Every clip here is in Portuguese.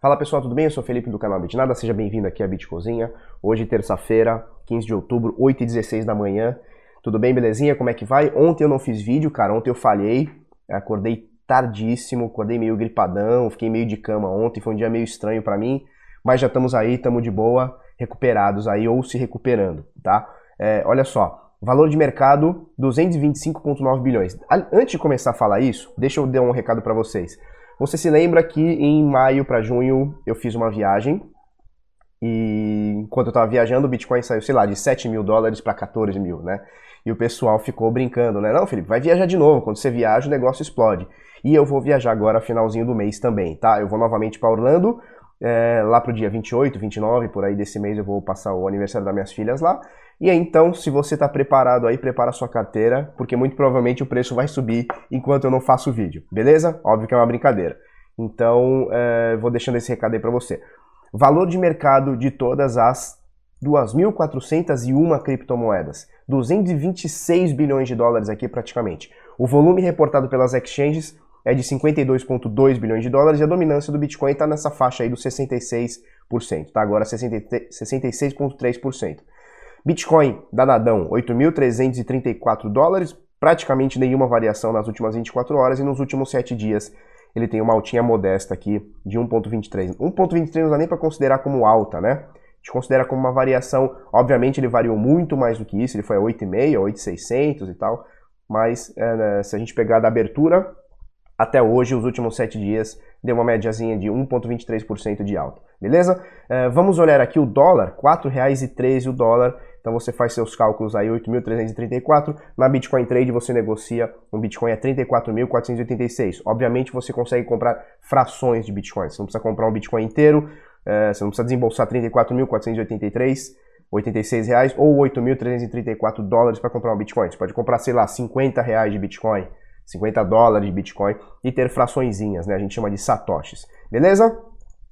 Fala pessoal, tudo bem? Eu sou o Felipe do canal Bitnada, seja bem-vindo aqui à Bitcozinha. Hoje, terça-feira, 15 de outubro, 8h16 da manhã. Tudo bem, belezinha? Como é que vai? Ontem eu não fiz vídeo, cara, ontem eu falhei, acordei tardíssimo, acordei meio gripadão, fiquei meio de cama ontem, foi um dia meio estranho para mim, mas já estamos aí, estamos de boa, recuperados aí ou se recuperando, tá? É, olha só, valor de mercado 225,9 bilhões. Antes de começar a falar isso, deixa eu dar um recado para vocês. Você se lembra que em maio para junho eu fiz uma viagem e enquanto eu estava viajando o Bitcoin saiu, sei lá, de 7 mil dólares para 14 mil, né? E o pessoal ficou brincando, né? Não, Felipe, vai viajar de novo. Quando você viaja, o negócio explode. E eu vou viajar agora finalzinho do mês também, tá? Eu vou novamente para Orlando, é, lá pro dia 28, 29, por aí desse mês eu vou passar o aniversário das minhas filhas lá. E aí, então, se você está preparado aí, prepara sua carteira, porque muito provavelmente o preço vai subir enquanto eu não faço o vídeo, beleza? Óbvio que é uma brincadeira. Então, é, vou deixando esse recado aí para você. Valor de mercado de todas as 2.401 criptomoedas. 226 bilhões de dólares aqui praticamente. O volume reportado pelas exchanges é de 52,2 bilhões de dólares e a dominância do Bitcoin está nessa faixa aí dos 66%, tá? Agora 66,3%. Bitcoin, danadão, 8.334 dólares, praticamente nenhuma variação nas últimas 24 horas e nos últimos 7 dias ele tem uma altinha modesta aqui de 1.23. 1.23 não dá nem para considerar como alta, né? A gente considera como uma variação, obviamente ele variou muito mais do que isso, ele foi a 8,5, 8,600 e tal, mas é, se a gente pegar da abertura até hoje, os últimos 7 dias, deu uma médiazinha de 1,23% de alta, beleza? É, vamos olhar aqui o dólar, R$ 4,13 o dólar, então você faz seus cálculos aí, 8.334. Na Bitcoin Trade você negocia um Bitcoin a 34.486. Obviamente você consegue comprar frações de Bitcoin. Você não precisa comprar um Bitcoin inteiro, é, você não precisa desembolsar 34.483 86 reais ou 8.334 dólares para comprar um Bitcoin. Você pode comprar, sei lá, 50 reais de Bitcoin, 50 dólares de Bitcoin e ter fraçõezinhas, né? A gente chama de satoshis. Beleza?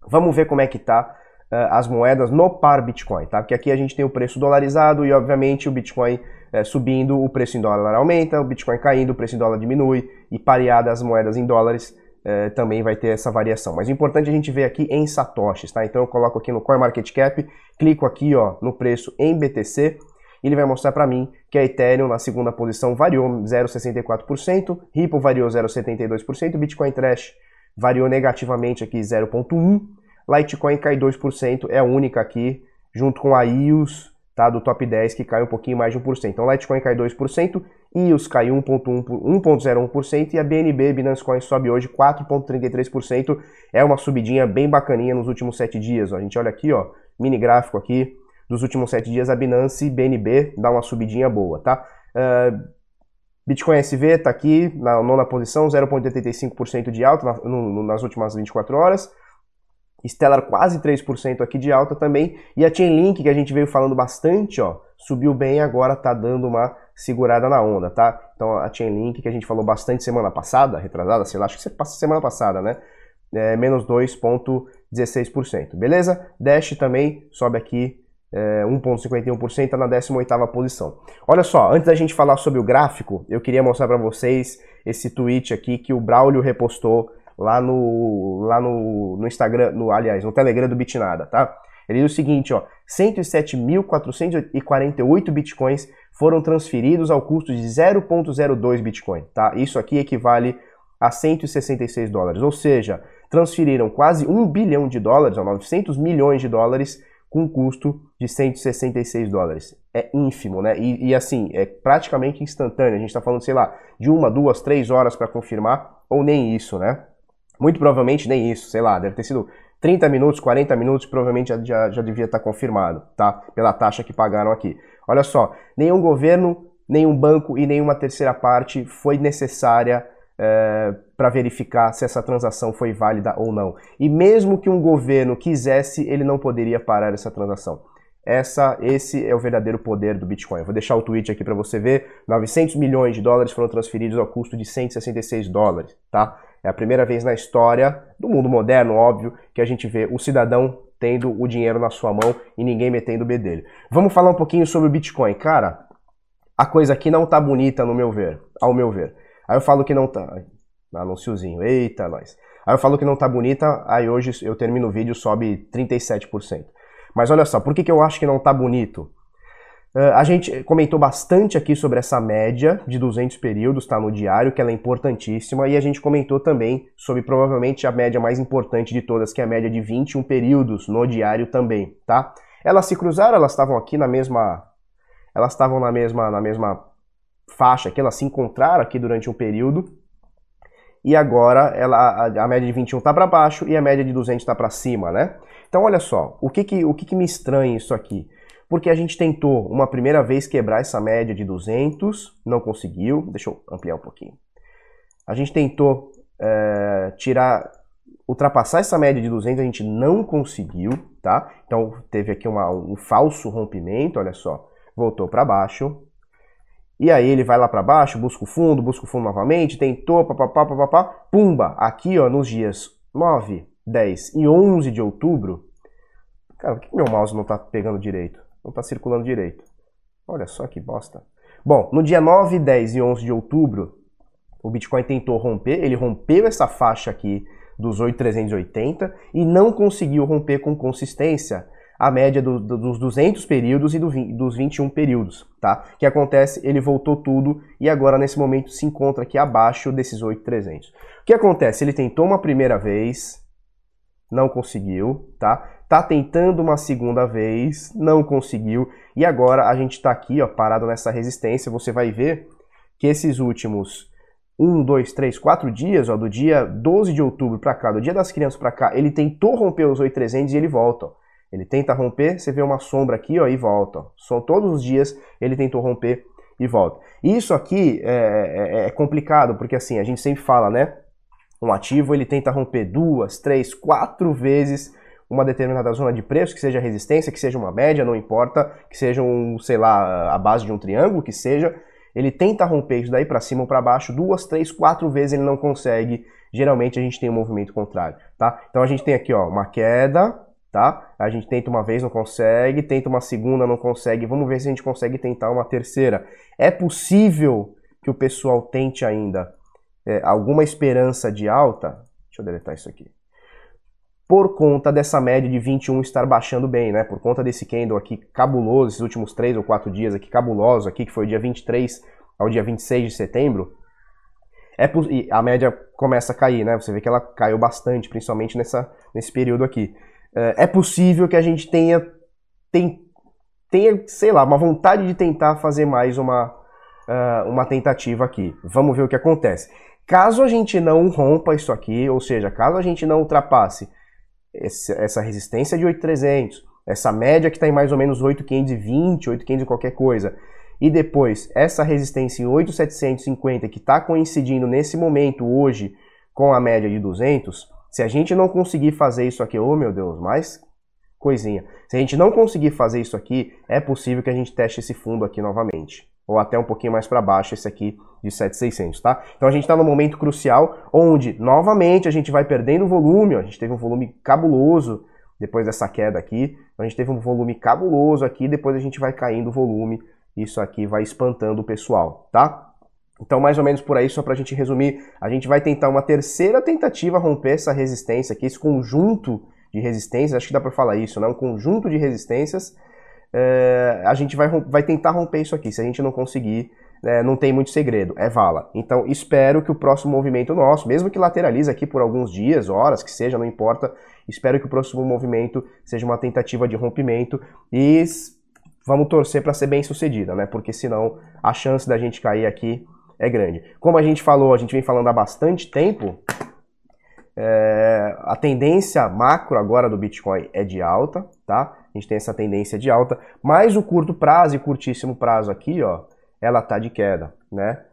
Vamos ver como é que tá uh, as moedas no par Bitcoin, tá? Porque aqui a gente tem o preço dolarizado e, obviamente, o Bitcoin uh, subindo, o preço em dólar aumenta, o Bitcoin caindo, o preço em dólar diminui e pareada as moedas em dólares uh, também vai ter essa variação. Mas o importante é a gente ver aqui em satoshis, tá? Então eu coloco aqui no CoinMarketCap, clico aqui, ó, no preço em BTC ele vai mostrar para mim que a Ethereum na segunda posição variou 0,64%, Ripple variou 0,72%, Bitcoin Trash variou negativamente aqui 0,1%, Litecoin cai 2%, é a única aqui, junto com a IOS, tá, do top 10, que cai um pouquinho mais de 1%. Então Litecoin cai 2%, IOS cai 1,01% e a BNB, Binance Coin, sobe hoje 4,33%. É uma subidinha bem bacaninha nos últimos 7 dias. Ó. A gente olha aqui, ó, mini gráfico aqui, dos últimos 7 dias, a Binance BNB dá uma subidinha boa, tá? Uh, Bitcoin SV está aqui na nona posição, 0,85% de alta na, no, nas últimas 24 horas. Stellar quase 3% aqui de alta também. E a Chainlink, que a gente veio falando bastante, ó, subiu bem agora tá dando uma segurada na onda, tá? Então a Chainlink, que a gente falou bastante semana passada, retrasada, sei lá, acho que semana passada, né? É, menos 2,16%, beleza? Dash também sobe aqui é, 1,51%, tá na 18ª posição. Olha só, antes da gente falar sobre o gráfico, eu queria mostrar para vocês esse tweet aqui que o Braulio repostou lá no, lá no, no Instagram, no, aliás, no Telegram do Bitnada, tá? Ele diz o seguinte, ó, 107.448 bitcoins foram transferidos ao custo de 0.02 bitcoin, tá? Isso aqui equivale a 166 dólares, ou seja, transferiram quase 1 bilhão de dólares, ó, 900 milhões de dólares com custo de 166 dólares. É ínfimo, né? E, e assim, é praticamente instantâneo. A gente está falando, sei lá, de uma, duas, três horas para confirmar, ou nem isso, né? Muito provavelmente nem isso, sei lá, deve ter sido 30 minutos, 40 minutos, provavelmente já, já, já devia estar confirmado, tá? Pela taxa que pagaram aqui. Olha só, nenhum governo, nenhum banco e nenhuma terceira parte foi necessária é, para verificar se essa transação foi válida ou não. E mesmo que um governo quisesse, ele não poderia parar essa transação. Essa, esse é o verdadeiro poder do Bitcoin. vou deixar o tweet aqui para você ver. 900 milhões de dólares foram transferidos ao custo de 166 dólares, tá? É a primeira vez na história do mundo moderno, óbvio, que a gente vê o cidadão tendo o dinheiro na sua mão e ninguém metendo o B dele. Vamos falar um pouquinho sobre o Bitcoin. Cara, a coisa aqui não tá bonita no meu ver, ao meu ver. Aí eu falo que não tá. Anúnciozinho, eita, nós. Aí eu falo que não tá bonita, aí hoje eu termino o vídeo sobe 37%. Mas olha só, por que, que eu acho que não tá bonito? Uh, a gente comentou bastante aqui sobre essa média de 200 períodos, tá no diário, que ela é importantíssima, e a gente comentou também sobre provavelmente a média mais importante de todas, que é a média de 21 períodos no diário também, tá? Elas se cruzaram, elas estavam aqui na mesma elas estavam na mesma na mesma faixa aqui, elas se encontraram aqui durante um período. E agora ela, a, a média de 21 está para baixo e a média de 200 está para cima, né? Então olha só, o que que, o que que me estranha isso aqui? porque a gente tentou uma primeira vez quebrar essa média de 200, não conseguiu. Deixa eu ampliar um pouquinho. A gente tentou é, tirar, ultrapassar essa média de 200, a gente não conseguiu, tá? Então teve aqui uma, um falso rompimento, olha só, voltou para baixo. E aí ele vai lá para baixo, busca o fundo, busca o fundo novamente, tentou, papapá, papapá, pumba, aqui ó, nos dias 9, 10 e 11 de outubro, cara, por que meu mouse não tá pegando direito? não está circulando direito. Olha só que bosta. Bom, no dia 9, 10 e 11 de outubro, o Bitcoin tentou romper, ele rompeu essa faixa aqui dos 8,380 e não conseguiu romper com consistência a média do, do, dos 200 períodos e do, dos 21 períodos, tá? O que acontece? Ele voltou tudo e agora nesse momento se encontra aqui abaixo desses 8,300. O que acontece? Ele tentou uma primeira vez, não conseguiu, tá? tá tentando uma segunda vez, não conseguiu, e agora a gente está aqui, ó, parado nessa resistência. Você vai ver que esses últimos 1, 2, 3, 4 dias, ó, do dia 12 de outubro para cá, do dia das crianças para cá, ele tentou romper os 8,300 e ele volta. Ó. Ele tenta romper, você vê uma sombra aqui ó, e volta. São todos os dias ele tentou romper e volta. Isso aqui é, é, é complicado, porque assim, a gente sempre fala, né? Um ativo ele tenta romper duas, três, quatro vezes uma determinada zona de preço, que seja resistência, que seja uma média, não importa, que seja um, sei lá, a base de um triângulo, que seja, ele tenta romper isso daí para cima ou para baixo, duas, três, quatro vezes ele não consegue. Geralmente a gente tem um movimento contrário, tá? Então a gente tem aqui, ó, uma queda, tá? A gente tenta uma vez, não consegue, tenta uma segunda, não consegue. Vamos ver se a gente consegue tentar uma terceira. É possível que o pessoal tente ainda é, alguma esperança de alta? Deixa eu deletar isso aqui por conta dessa média de 21 estar baixando bem, né? Por conta desse candle aqui cabuloso, esses últimos 3 ou 4 dias aqui cabuloso aqui, que foi dia 23 ao dia 26 de setembro, é a média começa a cair, né? Você vê que ela caiu bastante, principalmente nessa, nesse período aqui. É, é possível que a gente tenha, tem, tenha, sei lá, uma vontade de tentar fazer mais uma, uh, uma tentativa aqui. Vamos ver o que acontece. Caso a gente não rompa isso aqui, ou seja, caso a gente não ultrapasse essa resistência de 8,300, essa média que está em mais ou menos 8,520, 8,500 qualquer coisa, e depois essa resistência em 8,750 que está coincidindo nesse momento hoje com a média de 200, se a gente não conseguir fazer isso aqui, oh meu Deus, mais coisinha. Se a gente não conseguir fazer isso aqui, é possível que a gente teste esse fundo aqui novamente ou até um pouquinho mais para baixo esse aqui de 7,600, tá? Então a gente está no momento crucial onde, novamente, a gente vai perdendo volume, a gente teve um volume cabuloso depois dessa queda aqui, então, a gente teve um volume cabuloso aqui, depois a gente vai caindo o volume, isso aqui vai espantando o pessoal, tá? Então, mais ou menos por aí, só para a gente resumir, a gente vai tentar uma terceira tentativa romper essa resistência aqui, esse conjunto de resistências, acho que dá para falar isso, né? Um conjunto de resistências é, a gente vai, vai tentar romper isso aqui. Se a gente não conseguir, é, não tem muito segredo, é vala. Então espero que o próximo movimento nosso, mesmo que lateralize aqui por alguns dias, horas, que seja, não importa, espero que o próximo movimento seja uma tentativa de rompimento e vamos torcer para ser bem sucedida, né? Porque senão a chance da gente cair aqui é grande. Como a gente falou, a gente vem falando há bastante tempo, é, a tendência macro agora do Bitcoin é de alta, tá? A gente tem essa tendência de alta, mas o curto prazo e curtíssimo prazo aqui, ó, ela tá de queda, né?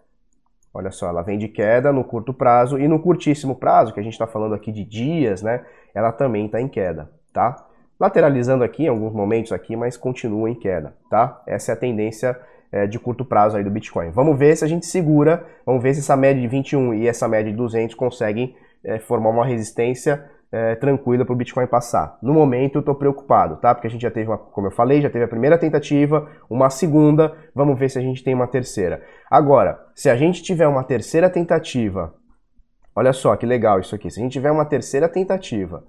Olha só, ela vem de queda no curto prazo e no curtíssimo prazo, que a gente está falando aqui de dias, né? Ela também está em queda, tá? Lateralizando aqui em alguns momentos aqui, mas continua em queda, tá? Essa é a tendência é, de curto prazo aí do Bitcoin. Vamos ver se a gente segura, vamos ver se essa média de 21 e essa média de 200 conseguem é, formar uma resistência é, tranquila para o Bitcoin passar. No momento eu estou preocupado, tá? Porque a gente já teve, uma, como eu falei, já teve a primeira tentativa, uma segunda, vamos ver se a gente tem uma terceira. Agora, se a gente tiver uma terceira tentativa olha só que legal isso aqui. Se a gente tiver uma terceira tentativa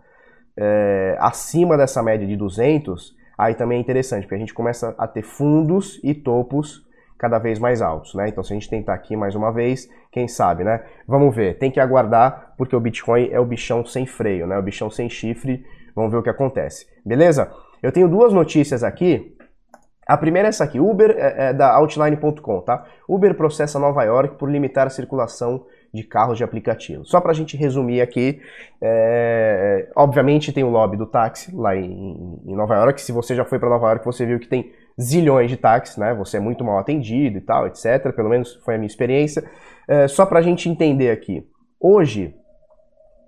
é, acima dessa média de 200, aí também é interessante, porque a gente começa a ter fundos e topos cada vez mais altos, né? Então se a gente tentar aqui mais uma vez, quem sabe, né? Vamos ver, tem que aguardar, porque o Bitcoin é o bichão sem freio, né? O bichão sem chifre, vamos ver o que acontece. Beleza? Eu tenho duas notícias aqui. A primeira é essa aqui, Uber é, é da Outline.com, tá? Uber processa Nova York por limitar a circulação de carros de aplicativo. Só para a gente resumir aqui, é, obviamente tem o lobby do táxi lá em, em Nova York. Se você já foi para Nova York, você viu que tem zilhões de táxis, né? Você é muito mal atendido e tal, etc. Pelo menos foi a minha experiência. É, só para a gente entender aqui. Hoje,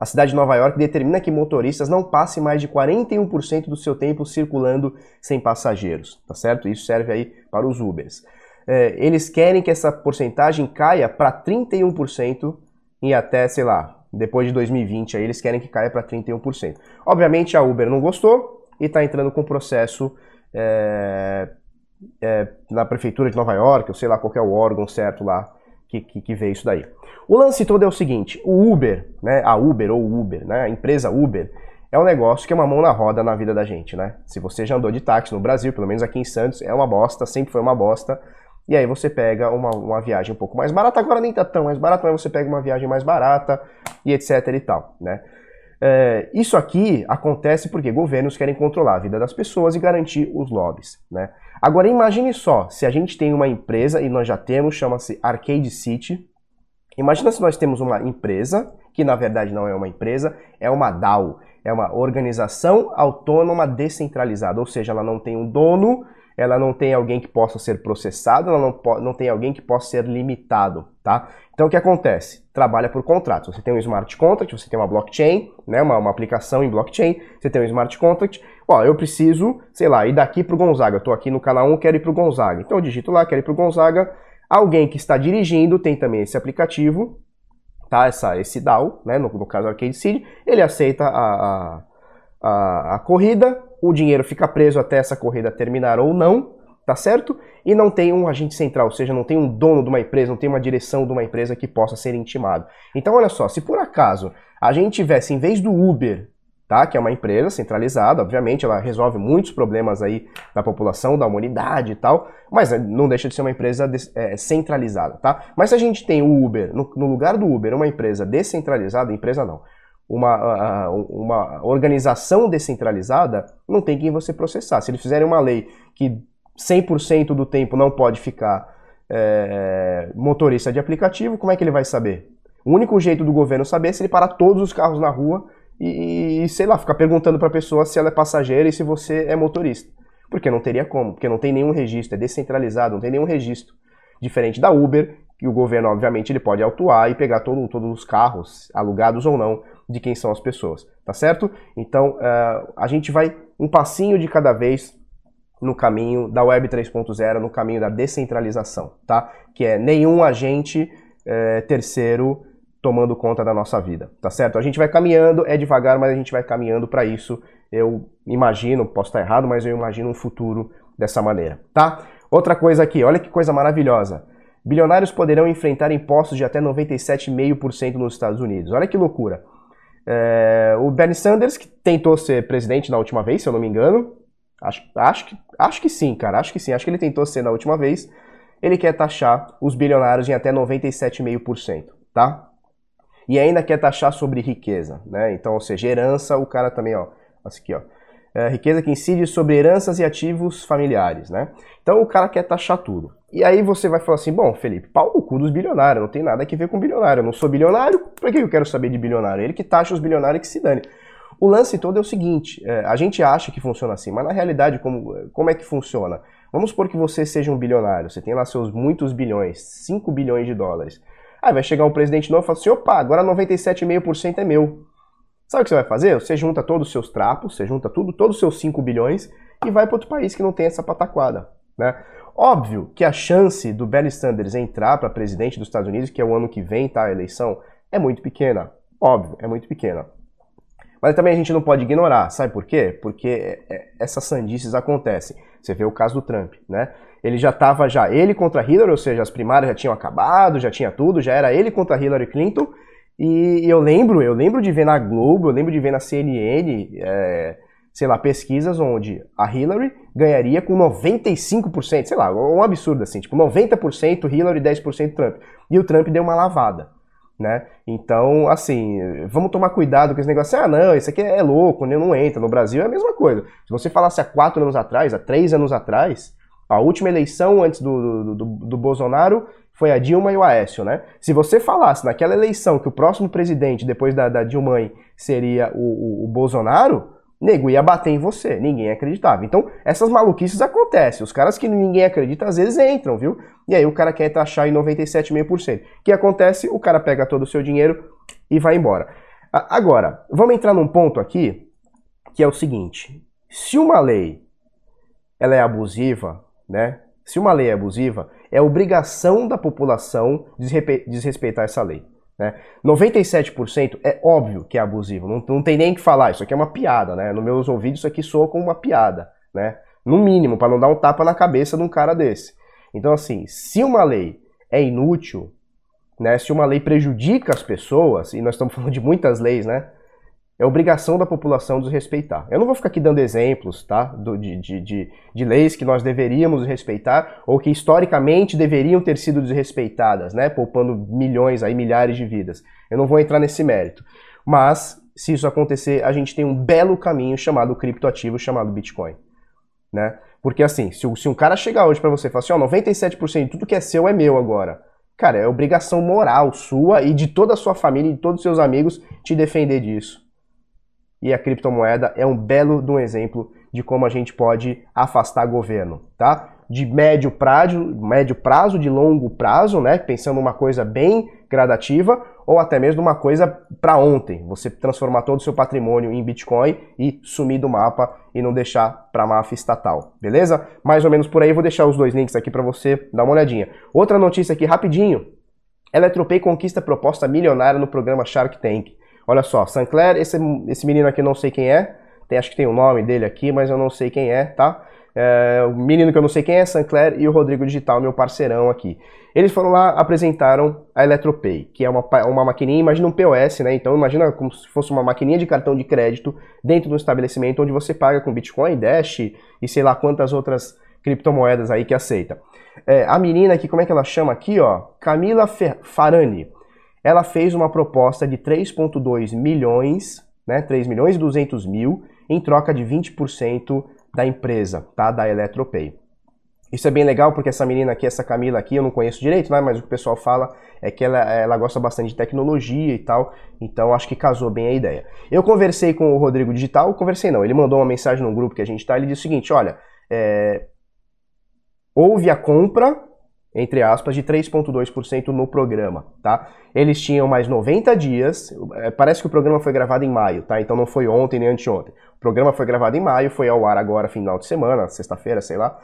a cidade de Nova York determina que motoristas não passem mais de 41% do seu tempo circulando sem passageiros, tá certo? Isso serve aí para os Ubers. É, eles querem que essa porcentagem caia para 31% em até, sei lá, depois de 2020, aí eles querem que caia para 31%. Obviamente a Uber não gostou e está entrando com processo é, é, na prefeitura de Nova York, ou sei lá qual é o órgão certo lá que, que, que, vê isso daí. O lance todo é o seguinte: o Uber, né, a Uber ou Uber, né, a empresa Uber, é um negócio que é uma mão na roda na vida da gente, né? Se você já andou de táxi no Brasil, pelo menos aqui em Santos, é uma bosta, sempre foi uma bosta. E aí você pega uma, uma viagem um pouco mais barata, agora nem tá tão mais barata, mas você pega uma viagem mais barata e etc e tal, né? É, isso aqui acontece porque governos querem controlar a vida das pessoas e garantir os lobbies. Né? Agora imagine só, se a gente tem uma empresa, e nós já temos, chama-se Arcade City. Imagina se nós temos uma empresa, que na verdade não é uma empresa, é uma DAO, é uma organização autônoma descentralizada, ou seja, ela não tem um dono, ela não tem alguém que possa ser processado, ela não, não tem alguém que possa ser limitado, tá? Então o que acontece? Trabalha por contratos. Você tem um smart contract, você tem uma blockchain, né, uma, uma aplicação em blockchain, você tem um smart contract. Ó, eu preciso, sei lá, ir daqui para o Gonzaga. Eu estou aqui no canal 1, quero ir para o Gonzaga. Então eu digito lá, quero ir para o Gonzaga. Alguém que está dirigindo tem também esse aplicativo, tá? Essa, esse DAO, né? No, no caso Arcade Seed, ele aceita a, a, a, a corrida, o dinheiro fica preso até essa corrida terminar ou não, tá certo? E não tem um agente central, ou seja, não tem um dono de uma empresa, não tem uma direção de uma empresa que possa ser intimado. Então, olha só, se por acaso a gente tivesse, em vez do Uber, tá, que é uma empresa centralizada, obviamente ela resolve muitos problemas aí da população, da humanidade e tal, mas não deixa de ser uma empresa é, centralizada, tá? Mas se a gente tem o Uber, no, no lugar do Uber, uma empresa descentralizada, empresa não, uma, uma organização descentralizada, não tem quem você processar. Se eles fizerem uma lei que 100% do tempo não pode ficar é, motorista de aplicativo, como é que ele vai saber? O único jeito do governo saber é se ele parar todos os carros na rua e, e sei lá, ficar perguntando para a pessoa se ela é passageira e se você é motorista. Porque não teria como, porque não tem nenhum registro, é descentralizado, não tem nenhum registro. Diferente da Uber, que o governo, obviamente, ele pode autuar e pegar todo, todos os carros, alugados ou não, de quem são as pessoas, tá certo? Então, uh, a gente vai um passinho de cada vez no caminho da Web 3.0, no caminho da descentralização, tá? Que é nenhum agente uh, terceiro tomando conta da nossa vida, tá certo? A gente vai caminhando, é devagar, mas a gente vai caminhando para isso. Eu imagino, posso estar errado, mas eu imagino um futuro dessa maneira, tá? Outra coisa aqui, olha que coisa maravilhosa. Bilionários poderão enfrentar impostos de até 97,5% nos Estados Unidos. Olha que loucura. É, o Bernie Sanders, que tentou ser presidente na última vez, se eu não me engano. Acho, acho, que, acho que sim, cara. Acho que sim. Acho que ele tentou ser na última vez. Ele quer taxar os bilionários em até 97,5%, tá? E ainda quer taxar sobre riqueza, né? Então, ou seja, herança, o cara também, ó. Aqui, ó. É, riqueza que incide sobre heranças e ativos familiares, né? Então o cara quer taxar tudo. E aí você vai falar assim, bom, Felipe, pau no cu dos bilionários, não tem nada a ver com bilionário. Eu não sou bilionário, por que eu quero saber de bilionário? Ele que taxa os bilionários que se dane. O lance todo é o seguinte, é, a gente acha que funciona assim, mas na realidade, como, como é que funciona? Vamos supor que você seja um bilionário, você tem lá seus muitos bilhões, 5 bilhões de dólares. Aí vai chegar um presidente novo e fala assim, opa, agora 97,5% é meu. Sabe o que você vai fazer? Você junta todos os seus trapos, você junta tudo, todos os seus 5 bilhões e vai para outro país que não tem essa pataquada, né? Óbvio que a chance do Bernie Sanders entrar para presidente dos Estados Unidos, que é o ano que vem, tá, a eleição, é muito pequena. Óbvio, é muito pequena. Mas também a gente não pode ignorar, sabe por quê? Porque é, é, essas sandices acontecem. Você vê o caso do Trump, né? Ele já estava já ele contra Hillary, ou seja, as primárias já tinham acabado, já tinha tudo, já era ele contra Hillary Clinton, E eu lembro, eu lembro de ver na Globo, eu lembro de ver na CNN, é, sei lá, pesquisas onde a Hillary ganharia com 95%, sei lá, um absurdo assim, tipo 90% Hillary, 10% Trump. E o Trump deu uma lavada, né? Então, assim, vamos tomar cuidado com esse negócio. Ah, não, isso aqui é louco, né? não entra. No Brasil é a mesma coisa. Se você falasse há quatro anos atrás, há três anos atrás, a última eleição antes do, do, do, do Bolsonaro foi a Dilma e o Aécio, né? Se você falasse naquela eleição que o próximo presidente, depois da, da Dilma, seria o, o, o Bolsonaro, nego ia bater em você, ninguém acreditava. Então, essas maluquices acontecem. Os caras que ninguém acredita às vezes entram, viu? E aí o cara quer taxar em 97,5%. O que acontece? O cara pega todo o seu dinheiro e vai embora. Agora, vamos entrar num ponto aqui que é o seguinte: se uma lei ela é abusiva, né? Se uma lei é abusiva, é obrigação da população desrespeitar essa lei. Né? 97% é óbvio que é abusivo, não, não tem nem que falar, isso aqui é uma piada, né? Nos meus ouvidos isso aqui soa como uma piada, né? No mínimo, para não dar um tapa na cabeça de um cara desse. Então, assim, se uma lei é inútil, né? Se uma lei prejudica as pessoas, e nós estamos falando de muitas leis, né? É obrigação da população desrespeitar. Eu não vou ficar aqui dando exemplos, tá? Do, de, de, de, de, leis que nós deveríamos respeitar ou que historicamente deveriam ter sido desrespeitadas, né? Poupando milhões, aí milhares de vidas. Eu não vou entrar nesse mérito. Mas, se isso acontecer, a gente tem um belo caminho chamado criptoativo, chamado Bitcoin, né? Porque assim, se, se um cara chegar hoje para você e falar assim, ó, 97% de tudo que é seu é meu agora. Cara, é obrigação moral sua e de toda a sua família e de todos os seus amigos te defender disso e a criptomoeda é um belo de um exemplo de como a gente pode afastar governo, tá? De médio prazo, médio prazo, de longo prazo, né? Pensando uma coisa bem gradativa, ou até mesmo uma coisa para ontem. Você transformar todo o seu patrimônio em Bitcoin e sumir do mapa e não deixar para máfia estatal, beleza? Mais ou menos por aí, vou deixar os dois links aqui para você dar uma olhadinha. Outra notícia aqui rapidinho. Eletropay conquista proposta milionária no programa Shark Tank. Olha só, Sancler, esse, esse menino aqui eu não sei quem é, tem, acho que tem o nome dele aqui, mas eu não sei quem é, tá? É, o menino que eu não sei quem é, Sancler, e o Rodrigo Digital, meu parceirão aqui. Eles foram lá, apresentaram a Eletropay, que é uma, uma maquininha, imagina um POS, né? Então imagina como se fosse uma maquininha de cartão de crédito dentro do estabelecimento onde você paga com Bitcoin, Dash e sei lá quantas outras criptomoedas aí que aceita. É, a menina aqui, como é que ela chama aqui, ó? Camila Farani ela fez uma proposta de 3,2 milhões, né, 3 milhões e 200 mil, em troca de 20% da empresa, tá, da Eletropay. Isso é bem legal porque essa menina aqui, essa Camila aqui, eu não conheço direito, né, mas o que o pessoal fala é que ela, ela gosta bastante de tecnologia e tal, então acho que casou bem a ideia. Eu conversei com o Rodrigo Digital, conversei não, ele mandou uma mensagem no grupo que a gente tá, ele disse o seguinte, olha, é, houve a compra entre aspas, de 3,2% no programa, tá? Eles tinham mais 90 dias, é, parece que o programa foi gravado em maio, tá? Então não foi ontem nem anteontem. O programa foi gravado em maio, foi ao ar agora, final de semana, sexta-feira, sei lá.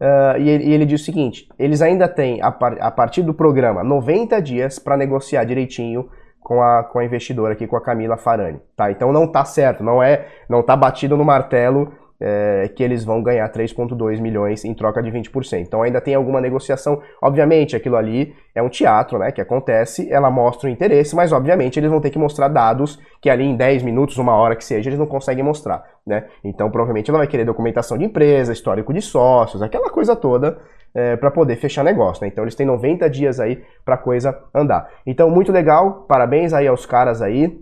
Uh, e, ele, e, ele, diz o seguinte: eles ainda têm, a, par, a partir do programa, 90 dias para negociar direitinho com a, com a investidora aqui, com a Camila Farani, tá? Então não tá certo, não é, não tá batido no martelo é, que eles vão ganhar 3,2 milhões em troca de 20%. Então ainda tem alguma negociação. Obviamente, aquilo ali é um teatro, né? Que acontece, ela mostra o interesse, mas obviamente eles vão ter que mostrar dados que ali em 10 minutos, uma hora que seja, eles não conseguem mostrar, né? Então provavelmente ela vai querer documentação de empresa, histórico de sócios, aquela coisa toda. É, para poder fechar negócio, né? Então eles têm 90 dias aí para coisa andar. Então muito legal, parabéns aí aos caras aí,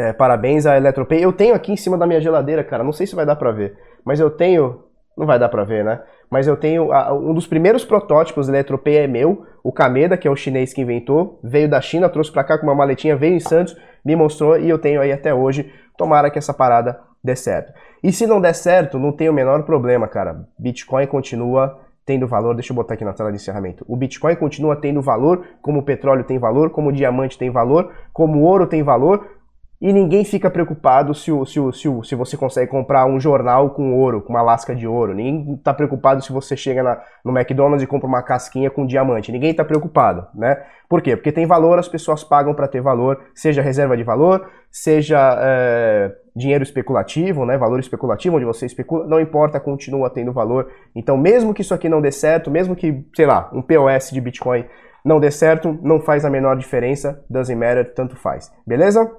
é, parabéns à Eletropay. Eu tenho aqui em cima da minha geladeira, cara, não sei se vai dar pra ver, mas eu tenho. Não vai dar pra ver, né? Mas eu tenho. Um dos primeiros protótipos da Eletropay é meu, o Kameda, que é o chinês que inventou, veio da China, trouxe pra cá com uma maletinha, veio em Santos, me mostrou e eu tenho aí até hoje. Tomara que essa parada dê certo. E se não der certo, não tem o menor problema, cara. Bitcoin continua tendo valor. Deixa eu botar aqui na tela de encerramento. O Bitcoin continua tendo valor, como o petróleo tem valor, como o diamante tem valor, como o ouro tem valor, e ninguém fica preocupado se, o, se, o, se, o, se você consegue comprar um jornal com ouro, com uma lasca de ouro. Ninguém está preocupado se você chega na, no McDonald's e compra uma casquinha com diamante. Ninguém está preocupado, né? Por quê? Porque tem valor, as pessoas pagam para ter valor, seja reserva de valor, seja é, dinheiro especulativo, né? Valor especulativo, onde você especula, não importa, continua tendo valor. Então, mesmo que isso aqui não dê certo, mesmo que, sei lá, um POS de Bitcoin não dê certo, não faz a menor diferença, doesn't matter, tanto faz. Beleza?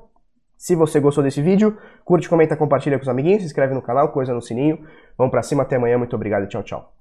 Se você gostou desse vídeo, curte, comenta, compartilha com os amiguinhos, se inscreve no canal, coisa no sininho. Vamos pra cima, até amanhã, muito obrigado e tchau, tchau.